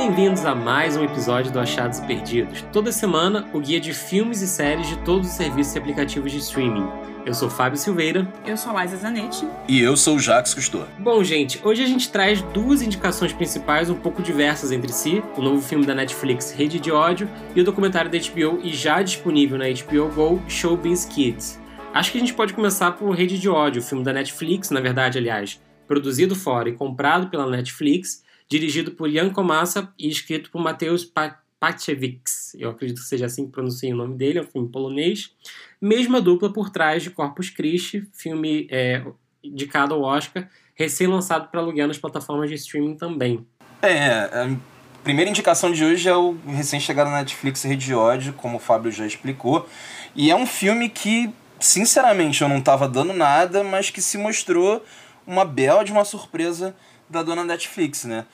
bem-vindos a mais um episódio do Achados Perdidos. Toda semana, o guia de filmes e séries de todos os serviços e aplicativos de streaming. Eu sou Fábio Silveira. Eu sou Laisa Zanetti. E eu sou o Jacques Cousteau. Bom, gente, hoje a gente traz duas indicações principais um pouco diversas entre si: o novo filme da Netflix, Rede de Ódio, e o documentário da HBO e já disponível na HBO Go, Showbiz Kids. Acho que a gente pode começar por Rede de Ódio, o filme da Netflix, na verdade, aliás, produzido fora e comprado pela Netflix dirigido por Jan Komasa e escrito por Mateusz Pacevics. Eu acredito que seja assim que pronuncia o nome dele, é um filme polonês. Mesma dupla por trás de Corpus Christi, filme é, indicado ao Oscar, recém-lançado para aluguel nas plataformas de streaming também. É, a primeira indicação de hoje é o recém-chegado na Netflix Rede de Ódio, como o Fábio já explicou. E é um filme que, sinceramente, eu não estava dando nada, mas que se mostrou uma bela de uma surpresa da dona Netflix, né?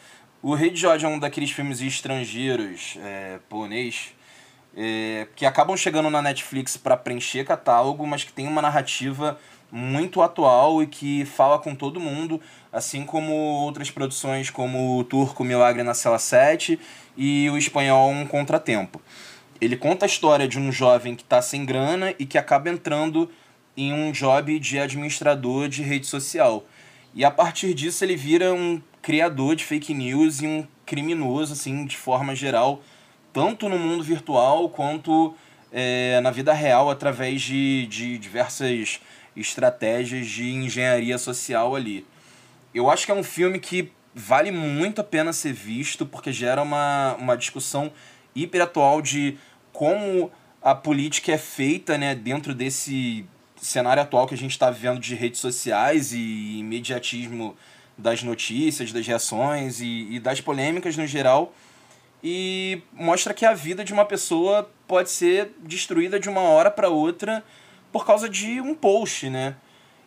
O Rei de Jorge é um daqueles filmes estrangeiros, é, polonês, é, que acabam chegando na Netflix para preencher catálogo, mas que tem uma narrativa muito atual e que fala com todo mundo, assim como outras produções como o turco Milagre na Cela 7 e o espanhol Um Contratempo. Ele conta a história de um jovem que está sem grana e que acaba entrando em um job de administrador de rede social. E a partir disso ele vira um criador de fake news e um criminoso, assim, de forma geral, tanto no mundo virtual quanto é, na vida real, através de, de diversas estratégias de engenharia social ali. Eu acho que é um filme que vale muito a pena ser visto, porque gera uma, uma discussão hiper atual de como a política é feita né, dentro desse cenário atual que a gente está vivendo de redes sociais e imediatismo das notícias, das reações e, e das polêmicas no geral. E mostra que a vida de uma pessoa pode ser destruída de uma hora para outra por causa de um post, né?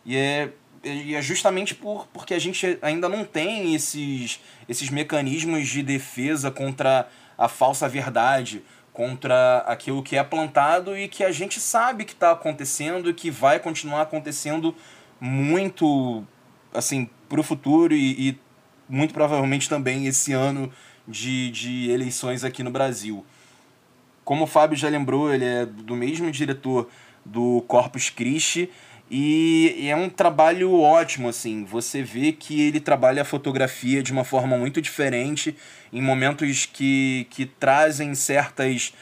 E é, e é justamente por, porque a gente ainda não tem esses, esses mecanismos de defesa contra a falsa verdade, contra aquilo que é plantado e que a gente sabe que está acontecendo e que vai continuar acontecendo muito assim para o futuro e, e, muito provavelmente também esse ano de, de eleições aqui no Brasil. Como o Fábio já lembrou, ele é do mesmo diretor do Corpus Christi e, é um trabalho ótimo, assim. Você vê que ele trabalha a fotografia de uma forma muito diferente, em momentos que, que trazem certas,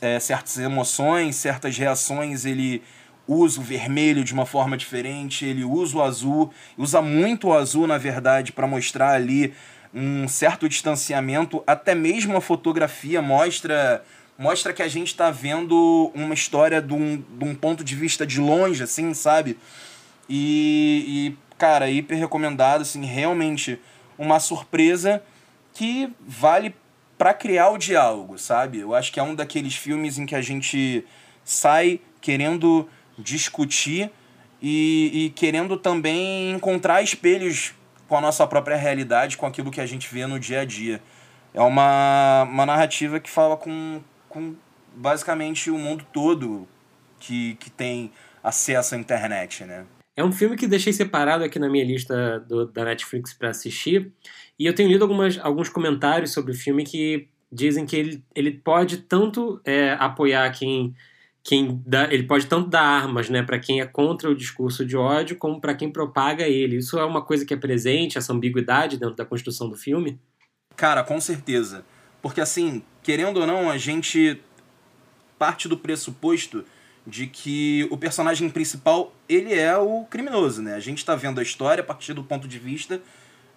é, certas emoções, certas reações. Ele usa o vermelho de uma forma diferente, ele usa o azul, usa muito o azul, na verdade, para mostrar ali um certo distanciamento. Até mesmo a fotografia mostra mostra que a gente está vendo uma história de um, de um ponto de vista de longe, assim, sabe? E, e, cara, hiper recomendado, assim, realmente uma surpresa que vale para criar o diálogo, sabe? Eu acho que é um daqueles filmes em que a gente sai querendo discutir e, e querendo também encontrar espelhos com a nossa própria realidade, com aquilo que a gente vê no dia a dia. É uma, uma narrativa que fala com, com basicamente o mundo todo que, que tem acesso à internet, né? É um filme que deixei separado aqui na minha lista do, da Netflix para assistir. E eu tenho lido algumas, alguns comentários sobre o filme que dizem que ele, ele pode tanto é, apoiar quem quem dá, ele pode tanto dar armas né, para quem é contra o discurso de ódio, como para quem propaga ele. Isso é uma coisa que é presente, essa ambiguidade dentro da construção do filme? Cara, com certeza. Porque assim, querendo ou não, a gente parte do pressuposto de que o personagem principal, ele é o criminoso, né? A gente está vendo a história a partir do ponto de vista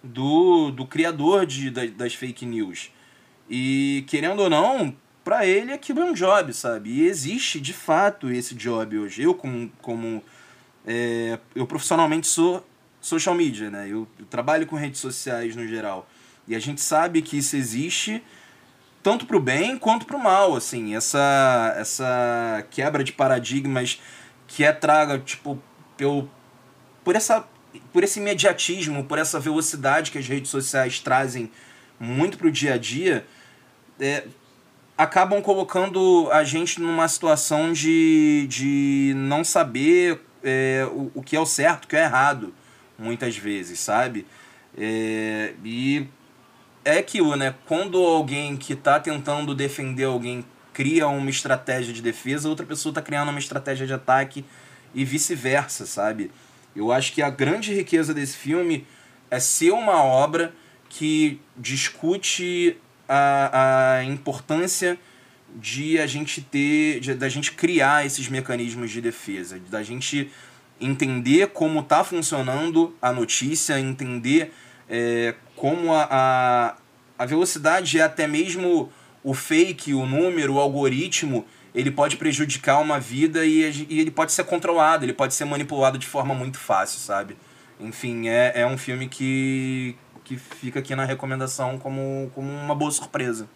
do, do criador de, das fake news. E, querendo ou não, para ele aquilo é um job, sabe? E existe, de fato, esse job hoje. Eu, como... como é, eu profissionalmente sou social media, né? Eu, eu trabalho com redes sociais no geral. E a gente sabe que isso existe tanto para o bem quanto para o mal, assim, essa essa quebra de paradigmas que é traga, tipo, pelo, por essa por esse imediatismo, por essa velocidade que as redes sociais trazem muito para o dia a dia, é, acabam colocando a gente numa situação de, de não saber é, o, o que é o certo, o que é errado, muitas vezes, sabe? É, e é aquilo, né? Quando alguém que tá tentando defender alguém cria uma estratégia de defesa, outra pessoa tá criando uma estratégia de ataque e vice-versa, sabe? Eu acho que a grande riqueza desse filme é ser uma obra que discute a, a importância de a gente ter, de, da gente criar esses mecanismos de defesa, da gente entender como está funcionando a notícia, entender é, como a, a, a velocidade é até mesmo o fake, o número, o algoritmo, ele pode prejudicar uma vida e, e ele pode ser controlado, ele pode ser manipulado de forma muito fácil, sabe? Enfim, é, é um filme que, que fica aqui na recomendação como, como uma boa surpresa.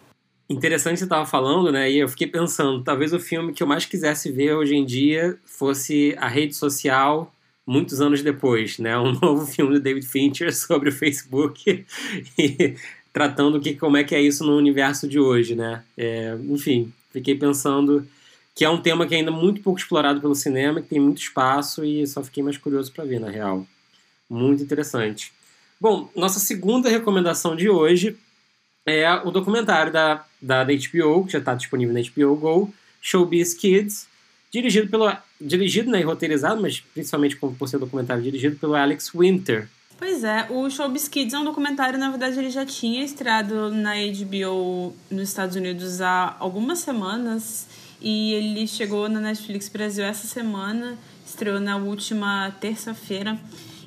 Interessante você estava falando, né? E eu fiquei pensando, talvez o filme que eu mais quisesse ver hoje em dia fosse a rede social muitos anos depois, né? Um novo filme do David Fincher sobre o Facebook e tratando que como é que é isso no universo de hoje, né? É, enfim, fiquei pensando que é um tema que é ainda muito pouco explorado pelo cinema, que tem muito espaço e só fiquei mais curioso para ver, na real. Muito interessante. Bom, nossa segunda recomendação de hoje é o documentário da, da HBO, que já está disponível na HBO Go, Showbiz Kids, dirigido pelo dirigido né, e roteirizado, mas principalmente por ser documentário dirigido pelo Alex Winter. Pois é, o Showbiz Kids é um documentário, na verdade ele já tinha estreado na HBO nos Estados Unidos há algumas semanas e ele chegou na Netflix Brasil essa semana, estreou na última terça-feira.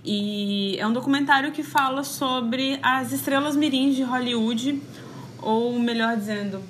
E é um documentário que fala sobre as estrelas mirins de Hollywood, ou melhor dizendo,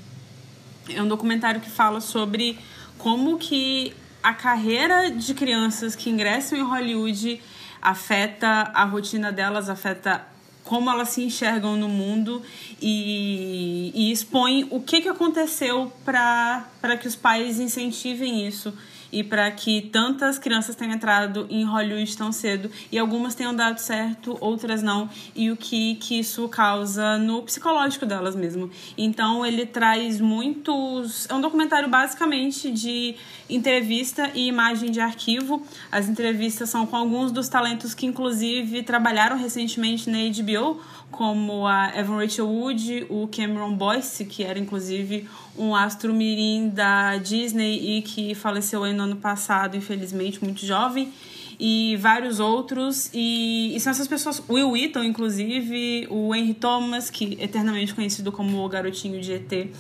é um documentário que fala sobre como que a carreira de crianças que ingressam em Hollywood afeta a rotina delas, afeta como elas se enxergam no mundo e, e expõe o que, que aconteceu para que os pais incentivem isso e para que tantas crianças tenham entrado em Hollywood tão cedo e algumas tenham dado certo, outras não, e o que, que isso causa no psicológico delas mesmo. Então ele traz muitos. É um documentário basicamente de entrevista e imagem de arquivo. As entrevistas são com alguns dos talentos que, inclusive, trabalharam recentemente na HBO, como a Evan Rachel Wood, o Cameron Boyce, que era inclusive um astro mirim da Disney e que faleceu no ano passado, infelizmente, muito jovem, e vários outros. E, e são essas pessoas, Will Wheaton, inclusive, o Henry Thomas, que é eternamente conhecido como o garotinho de ET.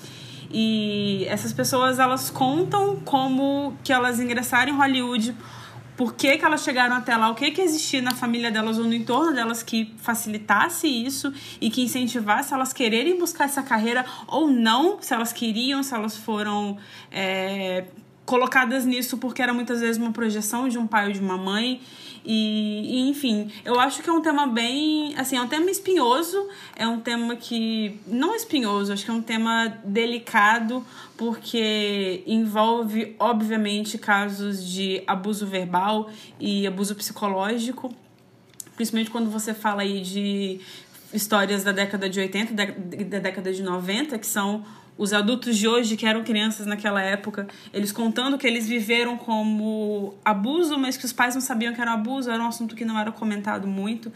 E essas pessoas, elas contam como que elas ingressaram em Hollywood por que, que elas chegaram até lá, o que, que existia na família delas ou no entorno delas que facilitasse isso e que incentivasse elas quererem buscar essa carreira ou não, se elas queriam, se elas foram é, colocadas nisso porque era muitas vezes uma projeção de um pai ou de uma mãe. E, e, enfim, eu acho que é um tema bem. Assim, é um tema espinhoso, é um tema que. Não espinhoso, acho que é um tema delicado, porque envolve, obviamente, casos de abuso verbal e abuso psicológico, principalmente quando você fala aí de histórias da década de 80, da, da década de 90, que são os adultos de hoje que eram crianças naquela época, eles contando que eles viveram como abuso, mas que os pais não sabiam que era um abuso, era um assunto que não era comentado muito.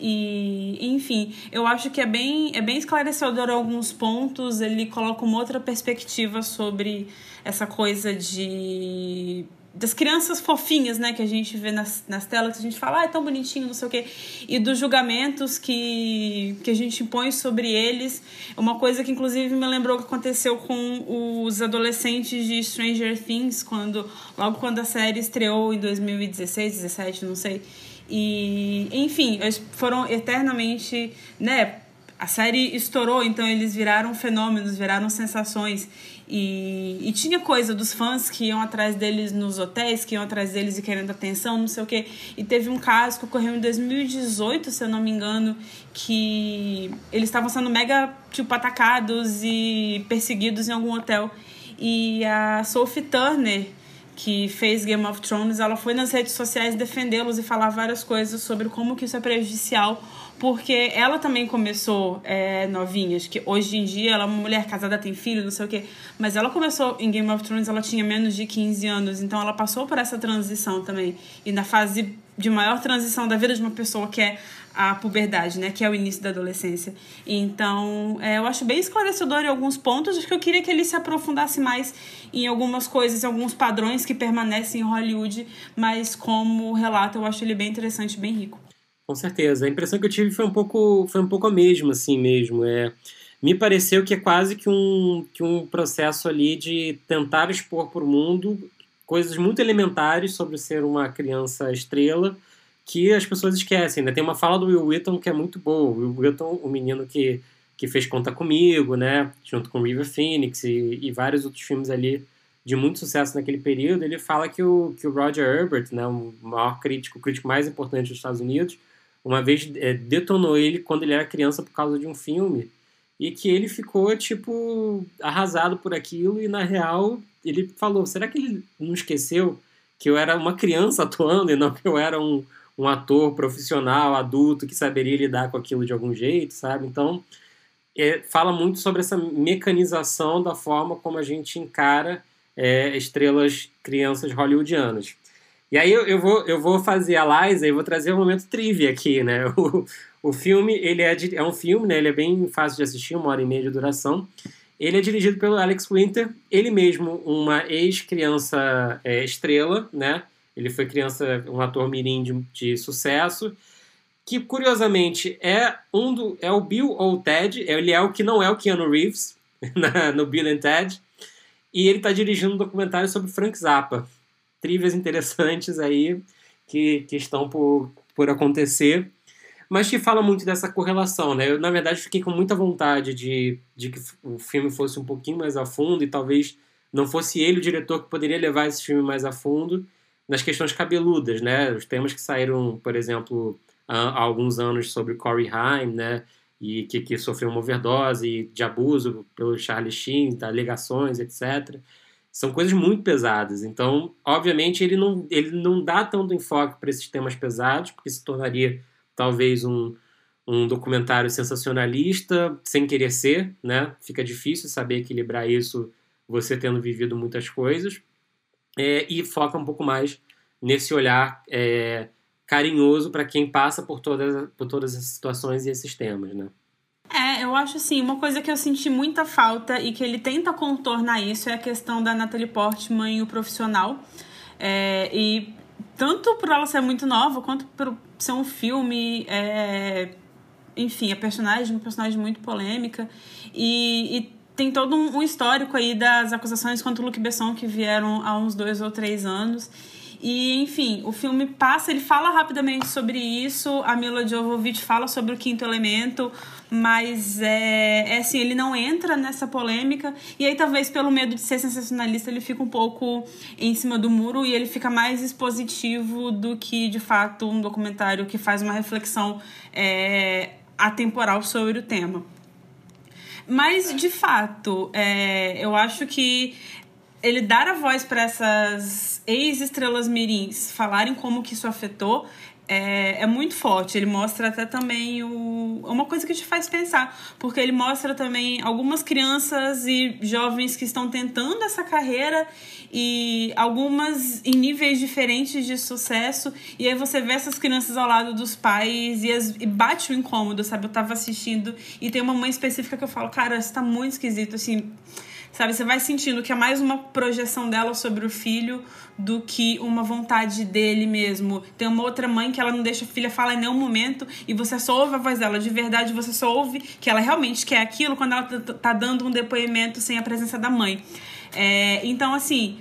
E, enfim, eu acho que é bem, é bem esclarecedor alguns pontos, ele coloca uma outra perspectiva sobre essa coisa de das crianças fofinhas, né, que a gente vê nas, nas telas, que a gente fala, ah, é tão bonitinho, não sei o quê, e dos julgamentos que, que a gente põe sobre eles. Uma coisa que, inclusive, me lembrou que aconteceu com os adolescentes de Stranger Things, quando logo quando a série estreou em 2016, 17, não sei. E, enfim, eles foram eternamente, né, a série estourou, então eles viraram fenômenos, viraram sensações. E, e tinha coisa dos fãs que iam atrás deles nos hotéis, que iam atrás deles e querendo atenção, não sei o quê. E teve um caso que ocorreu em 2018, se eu não me engano, que eles estavam sendo mega, tipo, atacados e perseguidos em algum hotel. E a Sophie Turner, que fez Game of Thrones, ela foi nas redes sociais defendê-los e falar várias coisas sobre como que isso é prejudicial porque ela também começou é, novinha, acho que hoje em dia ela é uma mulher casada, tem filho, não sei o quê, mas ela começou em Game of Thrones, ela tinha menos de 15 anos, então ela passou por essa transição também. E na fase de maior transição da vida de uma pessoa que é a puberdade, né? Que é o início da adolescência. Então, é, eu acho bem esclarecedor em alguns pontos. Acho que eu queria que ele se aprofundasse mais em algumas coisas, em alguns padrões que permanecem em Hollywood, mas como relato, eu acho ele bem interessante, bem rico. Com certeza. A impressão que eu tive foi um pouco, foi um pouco a mesma, assim mesmo. É, me pareceu que é quase que um, que um processo ali de tentar expor para o mundo coisas muito elementares sobre ser uma criança estrela que as pessoas esquecem. Né? Tem uma fala do Will Wheaton que é muito boa. O Will Wheaton, o menino que, que fez Conta Comigo, né? junto com River Phoenix e, e vários outros filmes ali de muito sucesso naquele período, ele fala que o, que o Roger Herbert, né, o maior crítico, o crítico mais importante dos Estados Unidos, uma vez é, detonou ele quando ele era criança por causa de um filme e que ele ficou, tipo, arrasado por aquilo e, na real, ele falou, será que ele não esqueceu que eu era uma criança atuando e não que eu era um, um ator profissional, adulto, que saberia lidar com aquilo de algum jeito, sabe? Então, é, fala muito sobre essa mecanização da forma como a gente encara é, estrelas crianças hollywoodianas. E aí eu, eu, vou, eu vou fazer a Liza e vou trazer um momento trivia aqui, né? O, o filme, ele é, é um filme, né? Ele é bem fácil de assistir, uma hora e meia de duração. Ele é dirigido pelo Alex Winter, ele mesmo uma ex-criança é, estrela, né? Ele foi criança, um ator mirim de, de, sucesso, que curiosamente é um do, é o Bill ou o Ted, ele é o que não é o Keanu Reeves na, no Bill and Ted, e ele está dirigindo um documentário sobre Frank Zappa. Trivias interessantes aí que, que estão por, por acontecer, mas que fala muito dessa correlação, né? Eu, na verdade, fiquei com muita vontade de, de que o filme fosse um pouquinho mais a fundo e talvez não fosse ele o diretor que poderia levar esse filme mais a fundo nas questões cabeludas, né? Os temas que saíram, por exemplo, há, alguns anos sobre Corey Haim, né? e que, que sofreu uma overdose de abuso pelo Charlie Sheen, alegações, etc. São coisas muito pesadas. Então, obviamente, ele não, ele não dá tanto enfoque para esses temas pesados, porque se tornaria talvez um, um documentário sensacionalista, sem querer ser, né? Fica difícil saber equilibrar isso, você tendo vivido muitas coisas. É, e foca um pouco mais nesse olhar é, carinhoso para quem passa por todas, por todas as situações e esses temas, né? É, eu acho assim, uma coisa que eu senti muita falta e que ele tenta contornar isso é a questão da Natalie Portman e o profissional. É, e tanto por ela ser muito nova, quanto por ser um filme. É, enfim, a personagem, uma personagem muito polêmica. E, e tem todo um, um, histórico aí das acusações contra o Luc Besson que vieram há uns dois ou três anos. E, enfim, o filme passa, ele fala rapidamente sobre isso, a Mila Jovovich fala sobre o quinto elemento, mas é, é assim, ele não entra nessa polêmica, e aí talvez pelo medo de ser sensacionalista ele fica um pouco em cima do muro e ele fica mais expositivo do que, de fato, um documentário que faz uma reflexão é, atemporal sobre o tema. Mas, de fato, é, eu acho que ele dar a voz para essas ex-estrelas mirins falarem como que isso afetou é, é, muito forte. Ele mostra até também o, uma coisa que te faz pensar, porque ele mostra também algumas crianças e jovens que estão tentando essa carreira e algumas em níveis diferentes de sucesso. E aí você vê essas crianças ao lado dos pais e, as, e bate o incômodo, sabe? Eu tava assistindo e tem uma mãe específica que eu falo, cara, isso tá muito esquisito, assim Sabe, você vai sentindo que é mais uma projeção dela sobre o filho do que uma vontade dele mesmo. Tem uma outra mãe que ela não deixa a filha falar em nenhum momento e você só ouve a voz dela. De verdade, você só ouve que ela realmente quer aquilo quando ela tá dando um depoimento sem a presença da mãe. É, então, assim,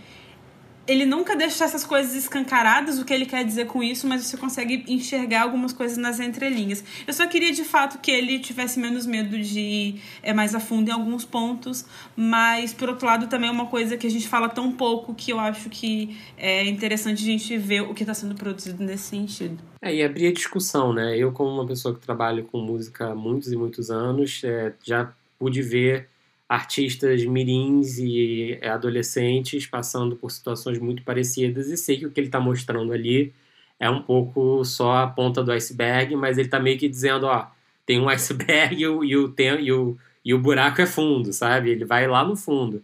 ele nunca deixa essas coisas escancaradas, o que ele quer dizer com isso, mas você consegue enxergar algumas coisas nas entrelinhas. Eu só queria de fato que ele tivesse menos medo de ir é, mais a fundo em alguns pontos, mas por outro lado também é uma coisa que a gente fala tão pouco que eu acho que é interessante a gente ver o que está sendo produzido nesse sentido. É, e abrir a discussão, né? Eu, como uma pessoa que trabalha com música há muitos e muitos anos, é, já pude ver artistas mirins e é, adolescentes passando por situações muito parecidas e sei que o que ele está mostrando ali é um pouco só a ponta do iceberg, mas ele está meio que dizendo, ó, tem um iceberg e o, e o, e o, e o buraco é fundo, sabe? Ele vai lá no fundo.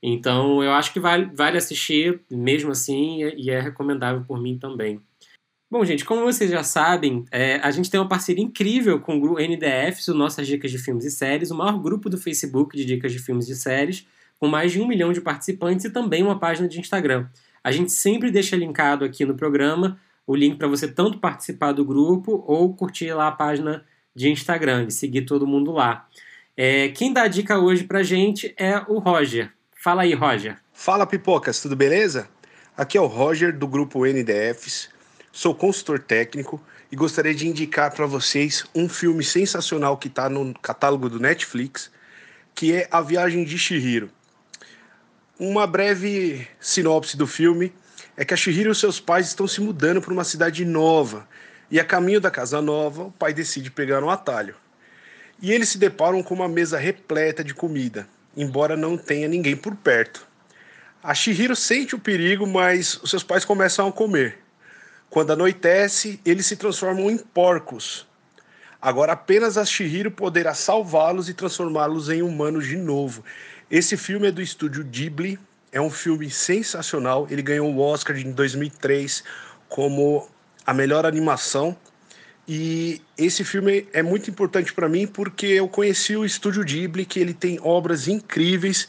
Então eu acho que vale, vale assistir mesmo assim e é recomendável por mim também. Bom, gente, como vocês já sabem, é, a gente tem uma parceria incrível com o NDF, o Nossas Dicas de Filmes e Séries, o maior grupo do Facebook de dicas de filmes e séries, com mais de um milhão de participantes e também uma página de Instagram. A gente sempre deixa linkado aqui no programa o link para você tanto participar do grupo ou curtir lá a página de Instagram e seguir todo mundo lá. É, quem dá a dica hoje pra gente é o Roger. Fala aí, Roger. Fala, pipocas, tudo beleza? Aqui é o Roger do grupo NDFs sou consultor técnico e gostaria de indicar para vocês um filme sensacional que está no catálogo do Netflix, que é A Viagem de Shihiro. Uma breve sinopse do filme é que a Shihiro e seus pais estão se mudando para uma cidade nova e a caminho da casa nova, o pai decide pegar um atalho. E eles se deparam com uma mesa repleta de comida, embora não tenha ninguém por perto. A Shihiro sente o perigo, mas os seus pais começam a comer. Quando anoitece, eles se transformam em porcos. Agora apenas a Shihiro poderá salvá-los e transformá-los em humanos de novo. Esse filme é do estúdio Ghibli, é um filme sensacional. Ele ganhou o Oscar em 2003 como a melhor animação. E esse filme é muito importante para mim porque eu conheci o estúdio Ghibli, que ele tem obras incríveis.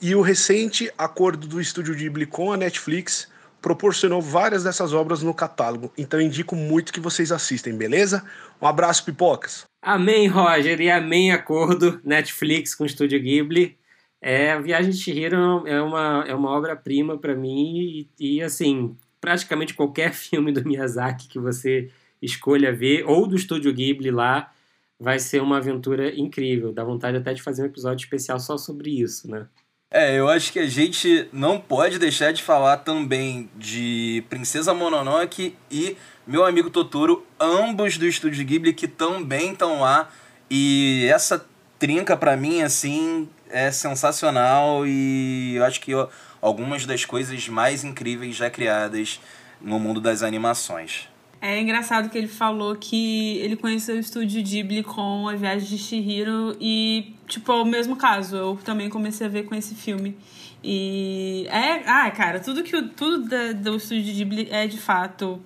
E o recente acordo do estúdio Ghibli com a Netflix proporcionou várias dessas obras no catálogo. Então indico muito que vocês assistem, beleza? Um abraço, pipocas. Amém, Roger, e amém acordo Netflix com o Estúdio Ghibli. É, Viagem de Chihiro é uma, é uma obra-prima para mim e, e, assim, praticamente qualquer filme do Miyazaki que você escolha ver, ou do Estúdio Ghibli lá, vai ser uma aventura incrível. Dá vontade até de fazer um episódio especial só sobre isso, né? É, eu acho que a gente não pode deixar de falar também de Princesa Mononoke e Meu Amigo Totoro, ambos do Estúdio Ghibli que também estão lá. E essa trinca para mim assim é sensacional e eu acho que ó, algumas das coisas mais incríveis já criadas no mundo das animações. É engraçado que ele falou que ele conheceu o estúdio Ghibli com A Viagem de Shihiro e, tipo, é o mesmo caso. Eu também comecei a ver com esse filme. E é, ah, cara, tudo que tudo da, do estúdio Ghibli é de fato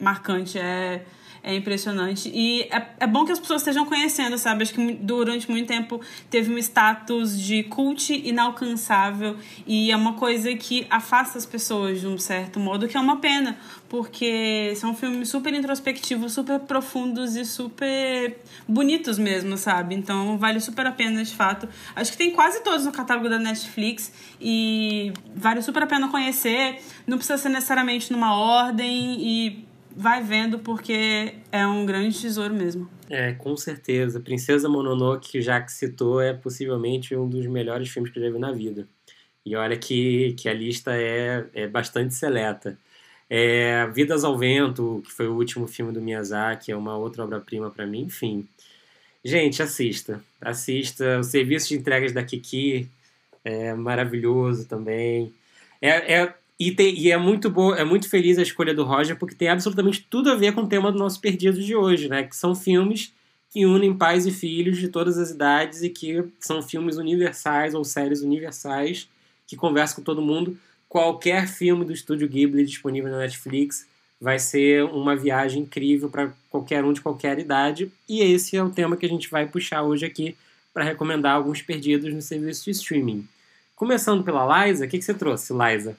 marcante, é é impressionante. E é, é bom que as pessoas estejam conhecendo, sabe? Acho que durante muito tempo teve um status de cult inalcançável e é uma coisa que afasta as pessoas de um certo modo, que é uma pena, porque são filmes super introspectivos, super profundos e super bonitos mesmo, sabe? Então vale super a pena de fato. Acho que tem quase todos no catálogo da Netflix e vale super a pena conhecer. Não precisa ser necessariamente numa ordem e vai vendo porque é um grande tesouro mesmo. É, com certeza. Princesa Mononoke, que já que citou, é possivelmente um dos melhores filmes que eu já vi na vida. E olha que, que a lista é, é bastante seleta. É, Vidas ao Vento, que foi o último filme do Miyazaki, é uma outra obra-prima para mim, enfim. Gente, assista. Assista. O serviço de entregas da Kiki é maravilhoso também. É, é, e, tem, e é muito boa, é muito feliz a escolha do Roger, porque tem absolutamente tudo a ver com o tema do nosso Perdido de hoje, né? Que são filmes que unem pais e filhos de todas as idades e que são filmes universais ou séries universais que conversam com todo mundo. Qualquer filme do estúdio Ghibli disponível na Netflix vai ser uma viagem incrível para qualquer um de qualquer idade. E esse é o tema que a gente vai puxar hoje aqui para recomendar alguns perdidos no serviço de streaming. Começando pela Liza, o que, que você trouxe, Liza?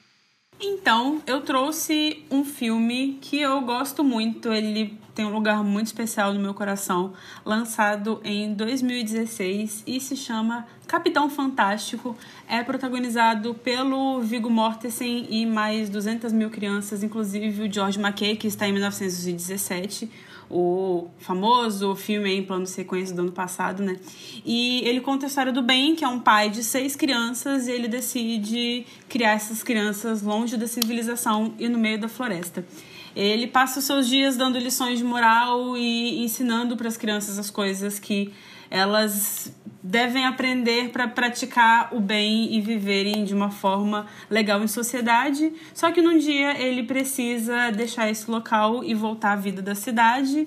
Então, eu trouxe um filme que eu gosto muito, ele tem um lugar muito especial no meu coração, lançado em 2016 e se chama Capitão Fantástico. É protagonizado pelo Viggo Mortensen e mais 200 mil crianças, inclusive o George McKay, que está em 1917 o famoso filme em plano sequência do ano passado, né? E ele conta a história do Ben, que é um pai de seis crianças, e ele decide criar essas crianças longe da civilização e no meio da floresta. Ele passa os seus dias dando lições de moral e ensinando para as crianças as coisas que elas devem aprender para praticar o bem e viverem de uma forma legal em sociedade. Só que num dia ele precisa deixar esse local e voltar à vida da cidade.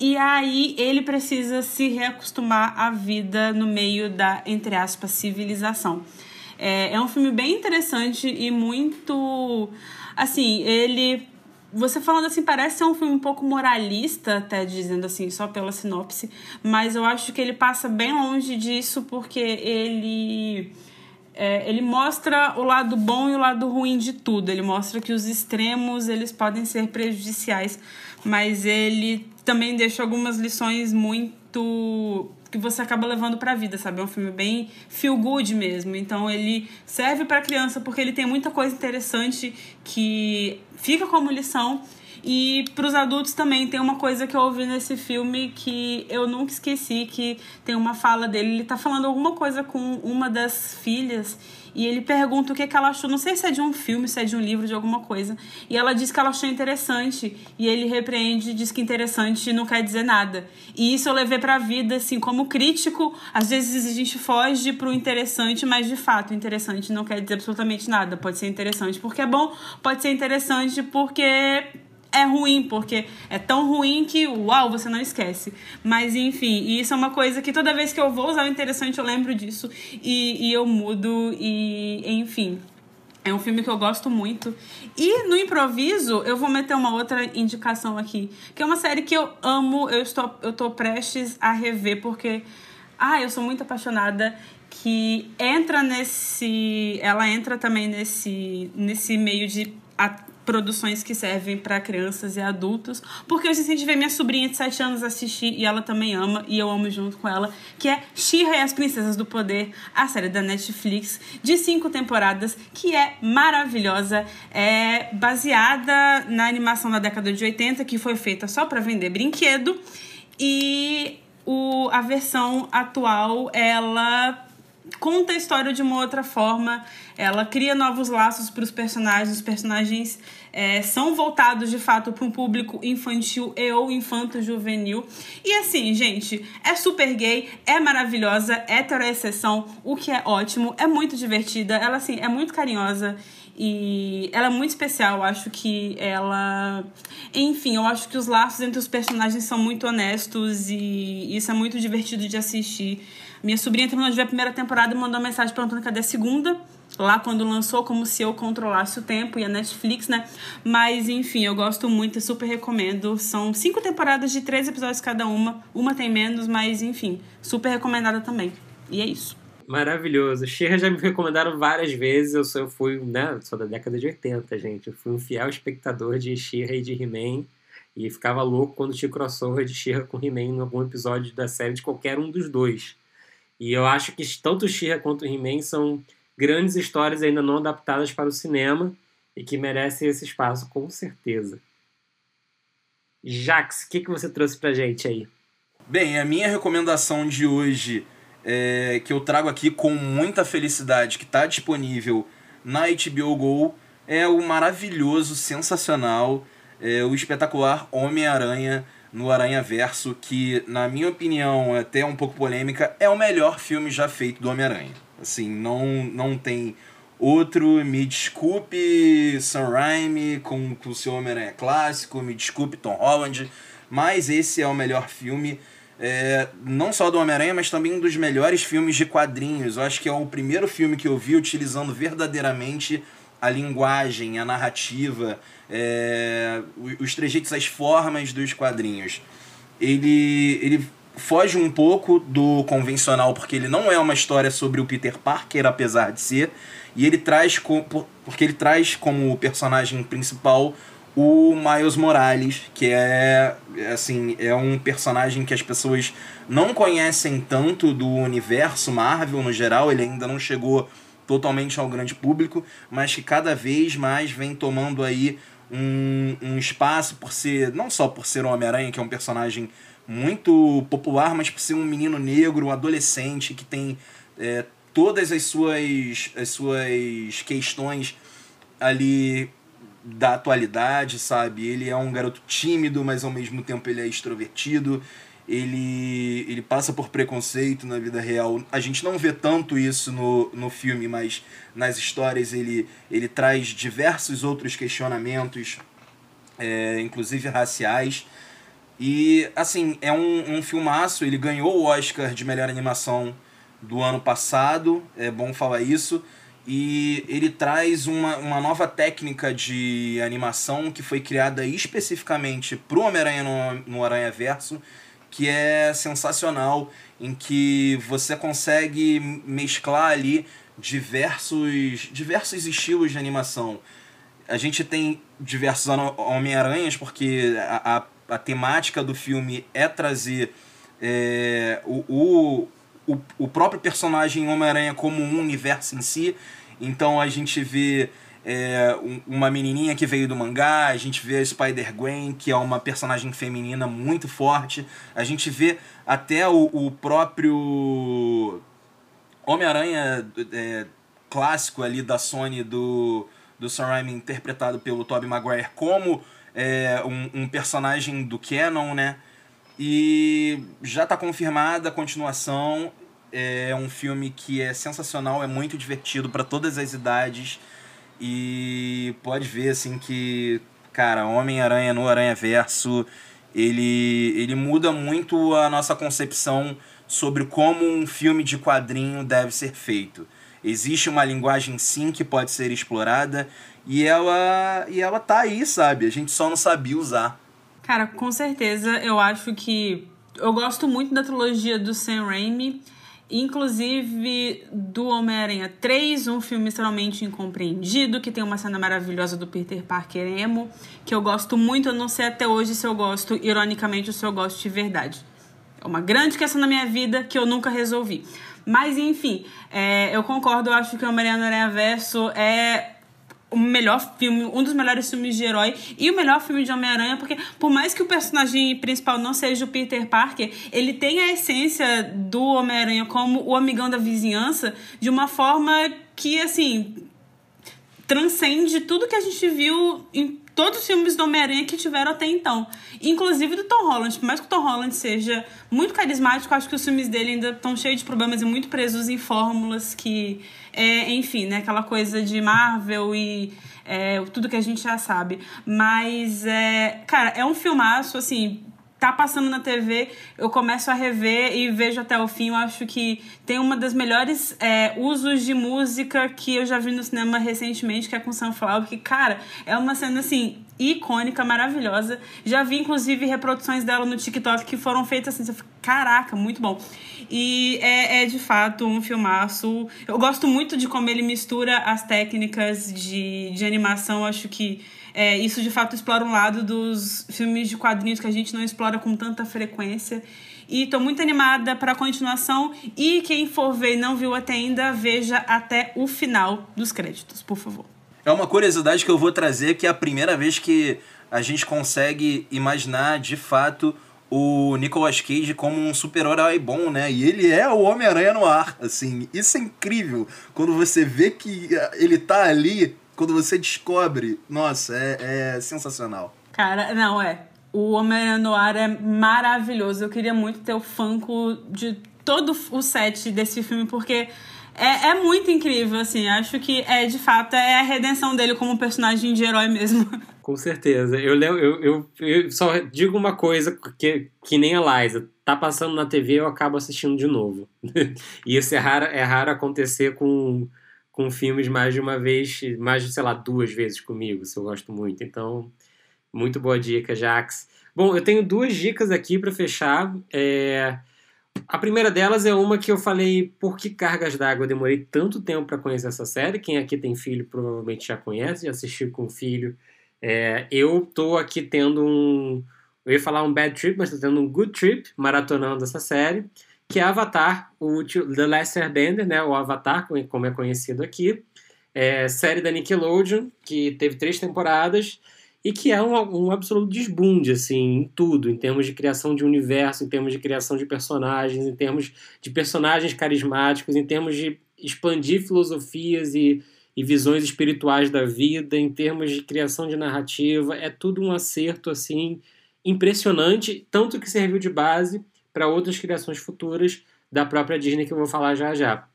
E aí ele precisa se reacostumar à vida no meio da, entre aspas, civilização. É, é um filme bem interessante e muito. Assim, ele você falando assim, parece ser um filme um pouco moralista, até dizendo assim, só pela sinopse, mas eu acho que ele passa bem longe disso porque ele. É, ele mostra o lado bom e o lado ruim de tudo. Ele mostra que os extremos eles podem ser prejudiciais, mas ele também deixa algumas lições muito que você acaba levando para a vida, sabe? É um filme bem feel good mesmo. Então ele serve para criança porque ele tem muita coisa interessante que fica como lição. E para os adultos também tem uma coisa que eu ouvi nesse filme que eu nunca esqueci, que tem uma fala dele, ele tá falando alguma coisa com uma das filhas e ele pergunta o que, que ela achou, não sei se é de um filme, se é de um livro, de alguma coisa. E ela diz que ela achou interessante. E ele repreende, diz que interessante não quer dizer nada. E isso eu levei pra vida, assim, como crítico. Às vezes a gente foge pro interessante, mas de fato, interessante não quer dizer absolutamente nada. Pode ser interessante porque é bom, pode ser interessante porque é ruim, porque é tão ruim que, uau, você não esquece. Mas, enfim, isso é uma coisa que toda vez que eu vou usar o interessante eu lembro disso e, e eu mudo, e enfim. É um filme que eu gosto muito. E no improviso, eu vou meter uma outra indicação aqui, que é uma série que eu amo, eu estou eu tô prestes a rever, porque. Ah, eu sou muito apaixonada que entra nesse. Ela entra também nesse, nesse meio de produções que servem para crianças e adultos, porque eu incentivei minha sobrinha de 7 anos assistir e ela também ama, e eu amo junto com ela, que é She-Ra e as Princesas do Poder, a série da Netflix, de cinco temporadas, que é maravilhosa, é baseada na animação da década de 80, que foi feita só para vender brinquedo, e o, a versão atual, ela conta a história de uma outra forma, ela cria novos laços para os personagens, os personagens é, são voltados de fato para um público infantil e ou infanto-juvenil. E assim, gente, é super gay, é maravilhosa, hétero é exceção, o que é ótimo, é muito divertida, ela assim, é muito carinhosa e ela é muito especial, eu acho que ela. Enfim, eu acho que os laços entre os personagens são muito honestos e isso é muito divertido de assistir. Minha sobrinha terminou de ver a primeira temporada e mandou mensagem perguntando cadê a segunda lá quando lançou, como se eu controlasse o tempo e a Netflix, né? Mas enfim, eu gosto muito e super recomendo. São cinco temporadas de três episódios cada uma. Uma tem menos, mas enfim, super recomendada também. E é isso. Maravilhoso. Xirra já me recomendaram várias vezes. Eu, sou, eu fui, né? Sou da década de 80, gente. Eu fui um fiel espectador de Xirra e de He-Man. E ficava louco quando tinha crossover de Xirra com He-Man em algum episódio da série de qualquer um dos dois. E eu acho que tanto Xirra quanto He-Man são grandes histórias ainda não adaptadas para o cinema e que merecem esse espaço com certeza. Jax, o que, que você trouxe pra gente aí? Bem, a minha recomendação de hoje, é, que eu trago aqui com muita felicidade, que está disponível na HBO Go, é o maravilhoso, sensacional, é, o espetacular Homem-Aranha no Aranha Verso, que, na minha opinião, é até um pouco polêmica, é o melhor filme já feito do Homem-Aranha. Assim, não, não tem outro. Me desculpe Sam Raimi com, com o seu Homem-Aranha clássico, me desculpe Tom Holland, mas esse é o melhor filme. É, não só do Homem-Aranha, mas também um dos melhores filmes de quadrinhos. Eu acho que é o primeiro filme que eu vi utilizando verdadeiramente a linguagem, a narrativa, é, os trejeitos, as formas dos quadrinhos. Ele, ele foge um pouco do convencional, porque ele não é uma história sobre o Peter Parker, apesar de ser, e ele traz, porque ele traz como personagem principal o Miles Morales, que é assim, é um personagem que as pessoas não conhecem tanto do universo Marvel no geral, ele ainda não chegou totalmente ao grande público, mas que cada vez mais vem tomando aí um, um espaço por ser, não só por ser o Homem-Aranha, que é um personagem muito popular, mas por ser um menino negro, um adolescente que tem é, todas as suas, as suas questões ali da atualidade, sabe? Ele é um garoto tímido, mas ao mesmo tempo ele é extrovertido. Ele, ele passa por preconceito na vida real. A gente não vê tanto isso no, no filme, mas nas histórias ele, ele traz diversos outros questionamentos, é, inclusive raciais. E, assim, é um, um filmaço. Ele ganhou o Oscar de melhor animação do ano passado, é bom falar isso. e ele traz uma, uma nova técnica de animação que foi criada especificamente para o Homem-Aranha no, no Aranha Verso, que é sensacional, em que você consegue mesclar ali diversos, diversos estilos de animação. A gente tem diversos Homem-Aranhas, porque a, a, a, temática do filme é trazer é, o, o, o, próprio personagem Homem-Aranha como um universo em si. Então a gente vê é, uma menininha que veio do mangá, a gente vê a Spider-Gwen, que é uma personagem feminina muito forte, a gente vê até o, o próprio Homem-Aranha é, clássico ali da Sony do, do Sam Raimi, interpretado pelo Tobey Maguire, como é, um, um personagem do canon, né? E já está confirmada a continuação. É um filme que é sensacional, é muito divertido para todas as idades. E pode ver assim que, cara, Homem-Aranha no Aranha Verso, ele, ele muda muito a nossa concepção sobre como um filme de quadrinho deve ser feito. Existe uma linguagem sim que pode ser explorada e ela e ela tá aí, sabe? A gente só não sabia usar. Cara, com certeza, eu acho que eu gosto muito da trilogia do Sam Raimi inclusive do Homem-Aranha 3, um filme extremamente incompreendido, que tem uma cena maravilhosa do Peter Parker emo, que eu gosto muito, eu não sei até hoje se eu gosto, ironicamente, ou se eu gosto de verdade. É uma grande questão na minha vida que eu nunca resolvi. Mas, enfim, é, eu concordo, eu acho que o Homem-Aranha Verso é o melhor filme, um dos melhores filmes de herói e o melhor filme de Homem-Aranha, porque por mais que o personagem principal não seja o Peter Parker, ele tem a essência do Homem-Aranha como o amigão da vizinhança de uma forma que, assim, transcende tudo que a gente viu em todos os filmes do Homem-Aranha que tiveram até então. Inclusive do Tom Holland. Por mais que o Tom Holland seja muito carismático, acho que os filmes dele ainda estão cheios de problemas e muito presos em fórmulas que. É, enfim, né? Aquela coisa de Marvel e é, tudo que a gente já sabe. Mas, é, cara, é um filmaço, assim, tá passando na TV, eu começo a rever e vejo até o fim. Eu acho que tem uma das melhores é, usos de música que eu já vi no cinema recentemente, que é com Sunflower, que, cara, é uma cena assim. Icônica, maravilhosa. Já vi, inclusive, reproduções dela no TikTok que foram feitas assim. Você fica, Caraca, muito bom. E é, é de fato um filmaço. Eu gosto muito de como ele mistura as técnicas de, de animação. Acho que é, isso de fato explora um lado dos filmes de quadrinhos que a gente não explora com tanta frequência. E estou muito animada para a continuação. E quem for ver e não viu até ainda, veja até o final dos créditos, por favor. É uma curiosidade que eu vou trazer que é a primeira vez que a gente consegue imaginar de fato o Nicolas Cage como um super-herói bom, né? E ele é o Homem-Aranha no ar, assim. Isso é incrível. Quando você vê que ele tá ali quando você descobre, nossa, é, é sensacional. Cara, não, é. O Homem-Aranha no Ar é maravilhoso. Eu queria muito ter o Funko de todo o set desse filme, porque é, é muito incrível, assim. Acho que é, de fato, é a redenção dele como personagem de herói mesmo. Com certeza. Eu, eu, eu, eu só digo uma coisa que, que nem a Liza. Tá passando na TV, eu acabo assistindo de novo. e isso é raro, é raro acontecer com com filmes mais de uma vez, mais de, sei lá, duas vezes comigo, se eu gosto muito. Então, muito boa dica, Jax. Bom, eu tenho duas dicas aqui para fechar. É... A primeira delas é uma que eu falei por que Cargas d'Água eu demorei tanto tempo para conhecer essa série. Quem aqui tem filho provavelmente já conhece, já assistiu com filho. É... Eu tô aqui tendo um. Eu ia falar um bad trip, mas tô tendo um good trip maratonando essa série que é Avatar, o The Last Airbender, né, o Avatar, como é conhecido aqui, é série da Nickelodeon, que teve três temporadas e que é um, um absoluto desbunde, assim, em tudo, em termos de criação de universo, em termos de criação de personagens, em termos de personagens carismáticos, em termos de expandir filosofias e, e visões espirituais da vida, em termos de criação de narrativa, é tudo um acerto, assim, impressionante, tanto que serviu de base para outras criações futuras da própria Disney que eu vou falar já já.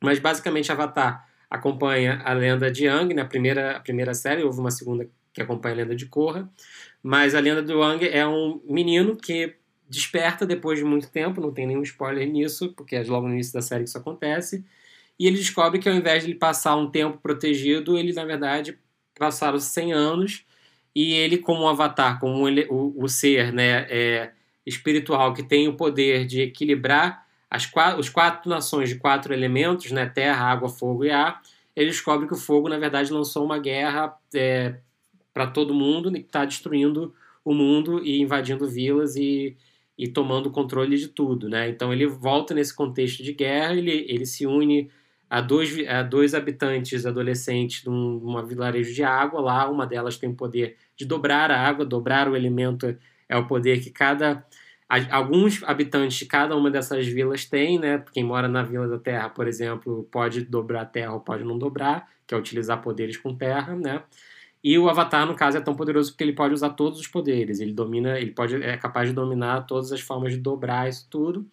Mas basicamente Avatar acompanha a lenda de Yang na primeira, a primeira série, houve uma segunda que acompanha a lenda de Korra, mas a lenda do Yang é um menino que desperta depois de muito tempo, não tem nenhum spoiler nisso, porque é logo no início da série que isso acontece, E ele descobre que ao invés de ele passar um tempo protegido, ele na verdade passaram 100 anos e ele como um avatar, como ele, o, o ser né, é, espiritual que tem o poder de equilibrar as quatro, os quatro nações de quatro elementos, né, terra, água, fogo e ar, ele descobre que o fogo na verdade lançou uma guerra é, para todo mundo e está destruindo o mundo e invadindo vilas e, e tomando controle de tudo, né? Então ele volta nesse contexto de guerra, ele, ele se une a dois, a dois habitantes adolescentes de um, uma vilarejo de água lá, uma delas tem o poder de dobrar a água, dobrar o elemento é o poder que cada alguns habitantes de cada uma dessas vilas têm, né? Quem mora na Vila da Terra, por exemplo, pode dobrar terra ou pode não dobrar, que é utilizar poderes com terra, né? E o Avatar, no caso, é tão poderoso porque ele pode usar todos os poderes. Ele domina, ele pode é capaz de dominar todas as formas de dobrar isso tudo.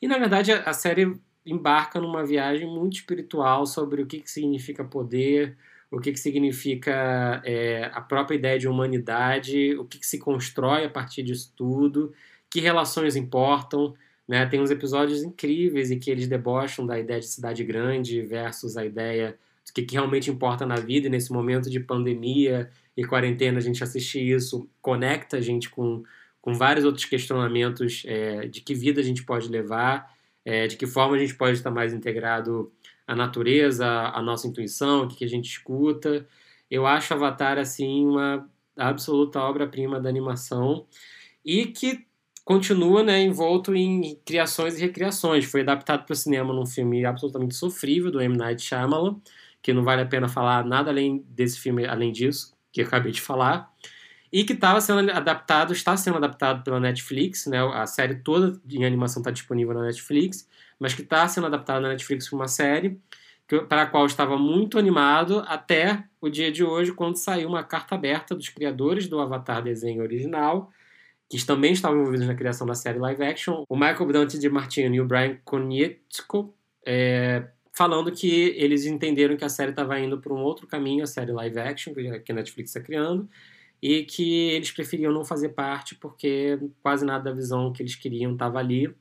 E na verdade a, a série embarca numa viagem muito espiritual sobre o que, que significa poder, o que, que significa é, a própria ideia de humanidade, o que, que se constrói a partir disso tudo, que relações importam. Né? Tem uns episódios incríveis em que eles debocham da ideia de cidade grande versus a ideia o que, que realmente importa na vida, e nesse momento de pandemia e quarentena, a gente assistir isso conecta a gente com, com vários outros questionamentos é, de que vida a gente pode levar, é, de que forma a gente pode estar mais integrado à natureza, à nossa intuição, o que, que a gente escuta. Eu acho Avatar, assim, uma absoluta obra-prima da animação e que continua né, envolto em criações e recriações. Foi adaptado para o cinema num filme absolutamente sofrível do M. Night Shyamalan, que não vale a pena falar nada além desse filme, além disso, que eu acabei de falar, e que estava sendo adaptado, está sendo adaptado pela Netflix, né? A série toda em animação está disponível na Netflix, mas que está sendo adaptada na Netflix para uma série para a qual estava muito animado até o dia de hoje, quando saiu uma carta aberta dos criadores do Avatar desenho original, que também estavam envolvidos na criação da série live action, o Michael Dante de Martino e o Brian Konietzko, é, falando que eles entenderam que a série estava indo para um outro caminho, a série live action que a Netflix está criando, e que eles preferiam não fazer parte porque quase nada da visão que eles queriam estava ali.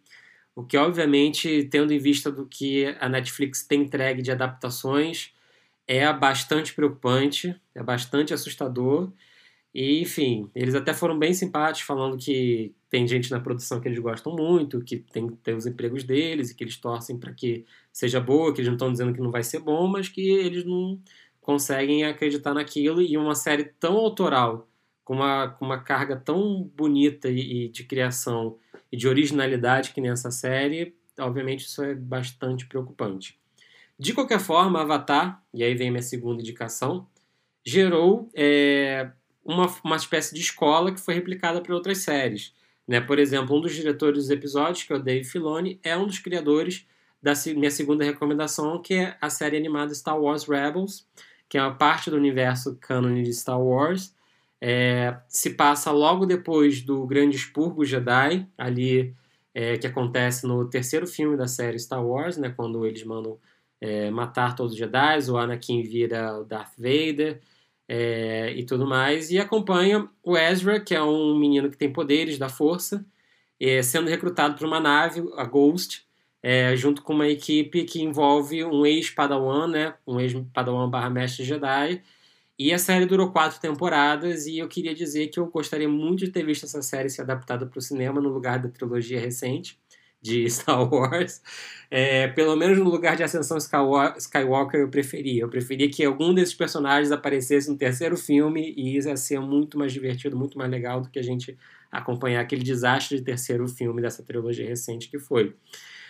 O que, obviamente, tendo em vista do que a Netflix tem entregue de adaptações, é bastante preocupante, é bastante assustador. E, enfim, eles até foram bem simpáticos, falando que tem gente na produção que eles gostam muito, que tem, tem os empregos deles e que eles torcem para que seja boa, que eles não estão dizendo que não vai ser bom, mas que eles não conseguem acreditar naquilo. E uma série tão autoral, com uma, com uma carga tão bonita e, e de criação e de originalidade que nessa série, obviamente isso é bastante preocupante. De qualquer forma, Avatar, e aí vem minha segunda indicação, gerou é, uma, uma espécie de escola que foi replicada para outras séries. Né? Por exemplo, um dos diretores dos episódios, que é o Dave Filoni, é um dos criadores da minha segunda recomendação, que é a série animada Star Wars Rebels, que é uma parte do universo canon de Star Wars. É, se passa logo depois do Grande Expurgo Jedi, ali é, que acontece no terceiro filme da série Star Wars, né, quando eles mandam é, matar todos os Jedi, o Anakin vira Darth Vader, é, e tudo mais, e acompanha o Ezra, que é um menino que tem poderes da força, é, sendo recrutado para uma nave, a Ghost, é, junto com uma equipe que envolve um ex-Padawan, né, um ex-Padawan barra Mestre Jedi, e a série durou quatro temporadas, e eu queria dizer que eu gostaria muito de ter visto essa série ser adaptada para o cinema no lugar da trilogia recente, de Star Wars. É, pelo menos no lugar de Ascensão Skywalker eu preferia. Eu preferia que algum desses personagens aparecesse no terceiro filme e isso ia ser muito mais divertido, muito mais legal do que a gente acompanhar aquele desastre de terceiro filme dessa trilogia recente que foi.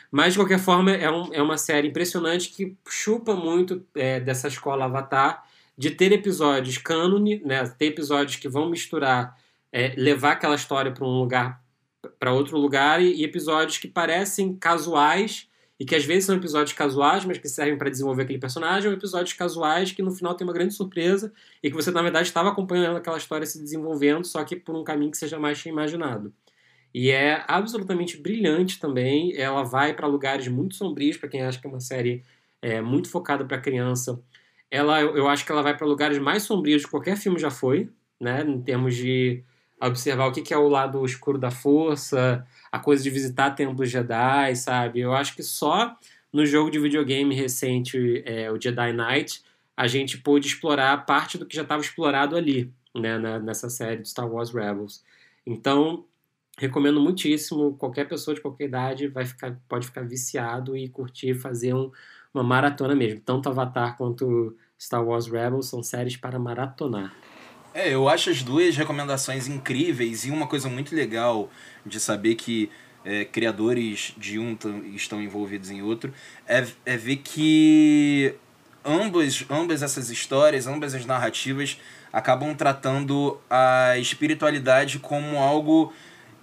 Mas, de qualquer forma, é, um, é uma série impressionante que chupa muito é, dessa escola Avatar de ter episódios cânone, né, ter episódios que vão misturar, é, levar aquela história para um lugar para outro lugar e, e, episódios que parecem casuais e que às vezes são episódios casuais, mas que servem para desenvolver aquele personagem, ou episódios casuais que no final tem uma grande surpresa e que você na verdade estava acompanhando aquela história se desenvolvendo, só que por um caminho que seja mais imaginado. E é absolutamente brilhante também. Ela vai para lugares muito sombrios para quem acha que é uma série é, muito focada para criança. Ela, eu acho que ela vai para lugares mais sombrios de qualquer filme já foi, né? Em termos de observar o que é o lado escuro da força, a coisa de visitar templos Jedi, sabe? Eu acho que só no jogo de videogame recente, é, o Jedi Knight, a gente pôde explorar parte do que já estava explorado ali, né, na, nessa série de Star Wars Rebels. Então, recomendo muitíssimo. Qualquer pessoa de qualquer idade vai ficar, pode ficar viciado e curtir fazer um, uma maratona mesmo. Tanto Avatar quanto Star Wars Rebels são séries para maratonar. É, eu acho as duas recomendações incríveis e uma coisa muito legal de saber que é, criadores de um estão envolvidos em outro é, é ver que ambas, ambas essas histórias, ambas as narrativas acabam tratando a espiritualidade como algo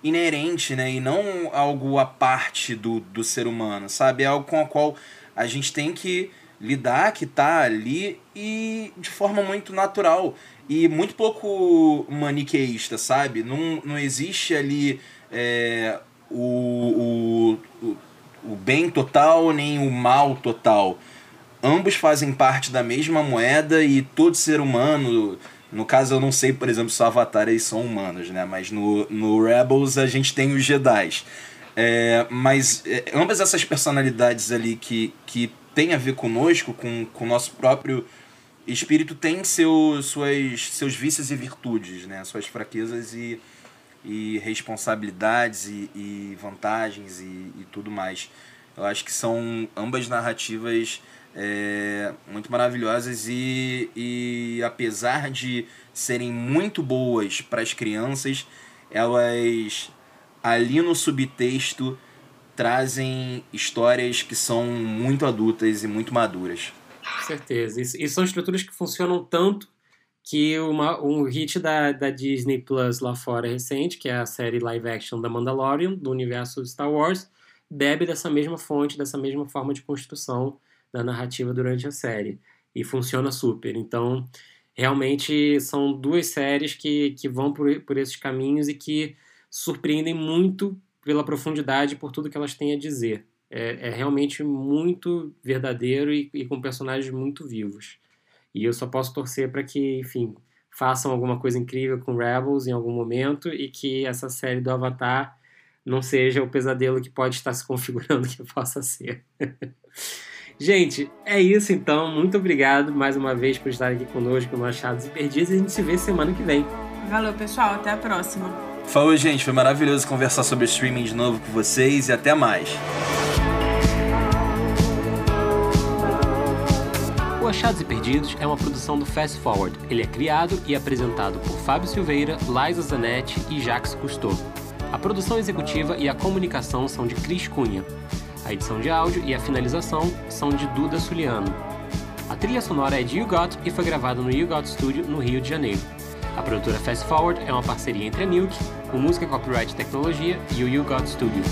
inerente, né? E não algo à parte do, do ser humano, sabe? É algo com o qual a gente tem que lidar, que tá ali e de forma muito natural e muito pouco maniqueísta, sabe? Não, não existe ali é, o, o, o bem total nem o mal total. Ambos fazem parte da mesma moeda e todo ser humano. No caso, eu não sei, por exemplo, se o Avatar eles são humanos, né? Mas no, no Rebels a gente tem os Jedi. É, mas é, ambas essas personalidades ali que, que tem a ver conosco, com, o nosso próprio espírito, tem seu, suas, seus vícios e virtudes, né? Suas fraquezas e, e responsabilidades e, e vantagens e, e tudo mais. Eu acho que são ambas narrativas é, muito maravilhosas e, e apesar de serem muito boas para as crianças, elas ali no subtexto trazem histórias que são muito adultas e muito maduras. Com certeza. E, são estruturas que funcionam tanto que uma, um hit da, da Disney Plus lá fora recente, que é a série live action da Mandalorian, do universo Star Wars, bebe dessa mesma fonte, dessa mesma forma de construção da narrativa durante a série. E funciona super. Então, realmente são duas séries que, que vão por, por esses caminhos e que surpreendem muito pela profundidade, por tudo que elas têm a dizer. É, é realmente muito verdadeiro e, e, com personagens muito vivos. E eu só posso torcer para que, enfim, façam alguma coisa incrível com Rebels em algum momento e que essa série do Avatar não seja o pesadelo que pode estar se configurando que possa ser. Gente, é isso então. Muito obrigado mais uma vez por estar aqui conosco no Achados e Perdidos e a gente se vê semana que vem. Valeu, pessoal. Até a próxima. Falou, gente. Foi maravilhoso conversar sobre streaming de novo com vocês e até mais. O Achados e Perdidos é uma produção do Fast Forward. Ele é criado e apresentado por Fábio Silveira, Liza Zanetti e Jacques Cousteau. A produção executiva e a comunicação são de Cris Cunha. A edição de áudio e a finalização são de Duda Suliano. A trilha sonora é de You Got e foi gravada no You Got Studio, no Rio de Janeiro. A produtora Fast Forward é uma parceria entre a Milk, o Música Copyright Tecnologia e o You Got Studio.